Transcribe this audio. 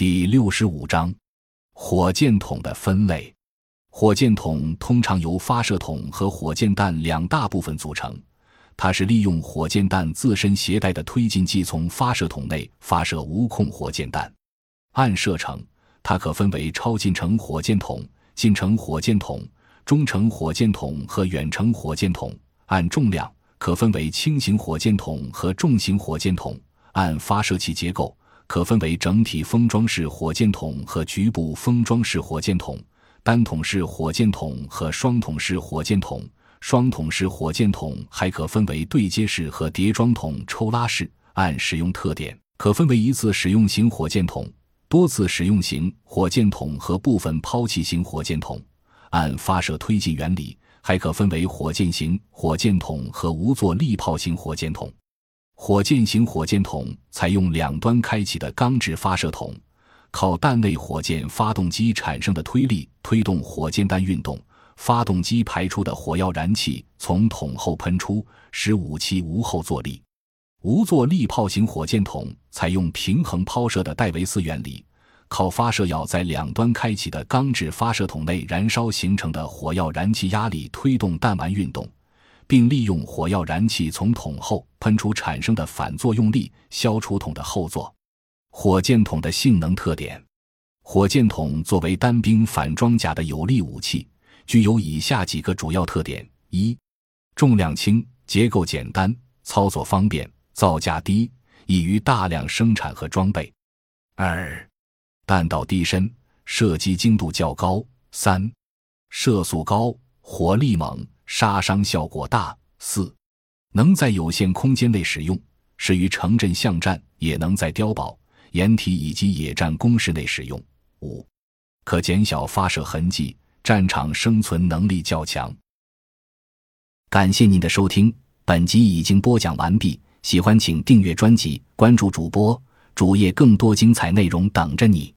第六十五章，火箭筒的分类。火箭筒通常由发射筒和火箭弹两大部分组成。它是利用火箭弹自身携带的推进剂从发射筒内发射无控火箭弹。按射程，它可分为超近程火箭筒、近程火箭筒、中程火箭筒和远程火箭筒；按重量，可分为轻型火箭筒和重型火箭筒；按发射器结构。可分为整体封装式火箭筒和局部封装式火箭筒，单筒式火箭筒和双筒式火箭筒。双筒式火箭筒还可分为对接式和叠装筒抽拉式。按使用特点，可分为一次使用型火箭筒、多次使用型火箭筒和部分抛弃型火箭筒。按发射推进原理，还可分为火箭型火箭筒和无座力炮型火箭筒。火箭型火箭筒采用两端开启的钢制发射筒，靠弹内火箭发动机产生的推力推动火箭弹运动，发动机排出的火药燃气从筒后喷出，使武器无后坐力。无座力炮型火箭筒采用平衡抛射的戴维斯原理，靠发射药在两端开启的钢制发射筒内燃烧形成的火药燃气压力推动弹丸运动。并利用火药燃气从筒后喷出产生的反作用力消除筒的后座。火箭筒的性能特点：火箭筒作为单兵反装甲的有力武器，具有以下几个主要特点：一、重量轻，结构简单，操作方便，造价低，易于大量生产和装备；二、弹道低深，射击精度较高；三、射速高，火力猛。杀伤效果大。四，能在有限空间内使用，适于城镇巷战，也能在碉堡、掩体以及野战工事内使用。五，可减小发射痕迹，战场生存能力较强。感谢您的收听，本集已经播讲完毕。喜欢请订阅专辑，关注主播主页，更多精彩内容等着你。